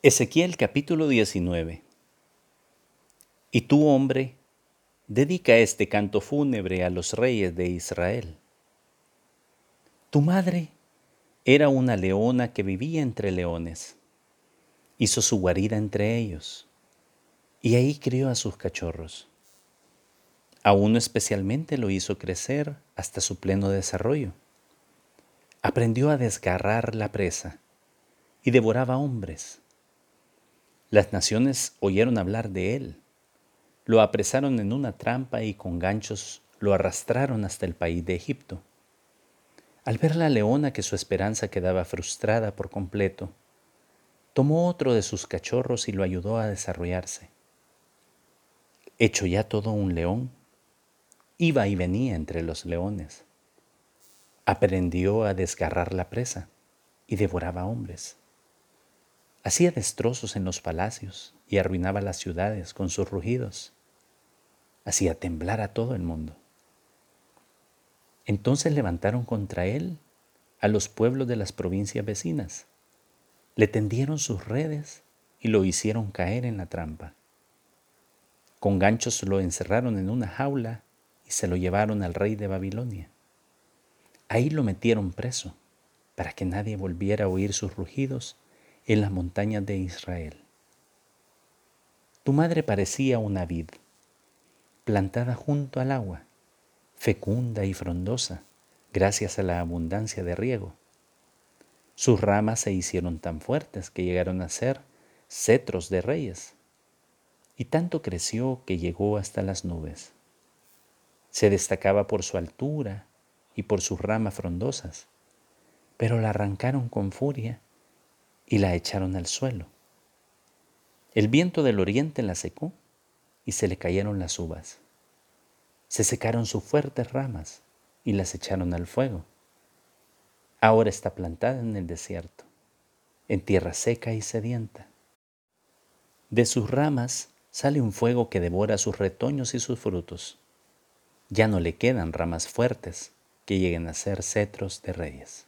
Ezequiel capítulo 19 Y tú, hombre, dedica este canto fúnebre a los reyes de Israel. Tu madre era una leona que vivía entre leones. Hizo su guarida entre ellos, y ahí crió a sus cachorros. A uno especialmente lo hizo crecer hasta su pleno desarrollo. Aprendió a desgarrar la presa y devoraba hombres las naciones oyeron hablar de él. Lo apresaron en una trampa y con ganchos lo arrastraron hasta el país de Egipto. Al ver la leona que su esperanza quedaba frustrada por completo, tomó otro de sus cachorros y lo ayudó a desarrollarse. Hecho ya todo un león, iba y venía entre los leones. Aprendió a desgarrar la presa y devoraba hombres. Hacía destrozos en los palacios y arruinaba las ciudades con sus rugidos. Hacía temblar a todo el mundo. Entonces levantaron contra él a los pueblos de las provincias vecinas. Le tendieron sus redes y lo hicieron caer en la trampa. Con ganchos lo encerraron en una jaula y se lo llevaron al rey de Babilonia. Ahí lo metieron preso para que nadie volviera a oír sus rugidos en las montañas de Israel. Tu madre parecía una vid, plantada junto al agua, fecunda y frondosa, gracias a la abundancia de riego. Sus ramas se hicieron tan fuertes que llegaron a ser cetros de reyes, y tanto creció que llegó hasta las nubes. Se destacaba por su altura y por sus ramas frondosas, pero la arrancaron con furia y la echaron al suelo. El viento del oriente la secó y se le cayeron las uvas. Se secaron sus fuertes ramas y las echaron al fuego. Ahora está plantada en el desierto, en tierra seca y sedienta. De sus ramas sale un fuego que devora sus retoños y sus frutos. Ya no le quedan ramas fuertes que lleguen a ser cetros de reyes.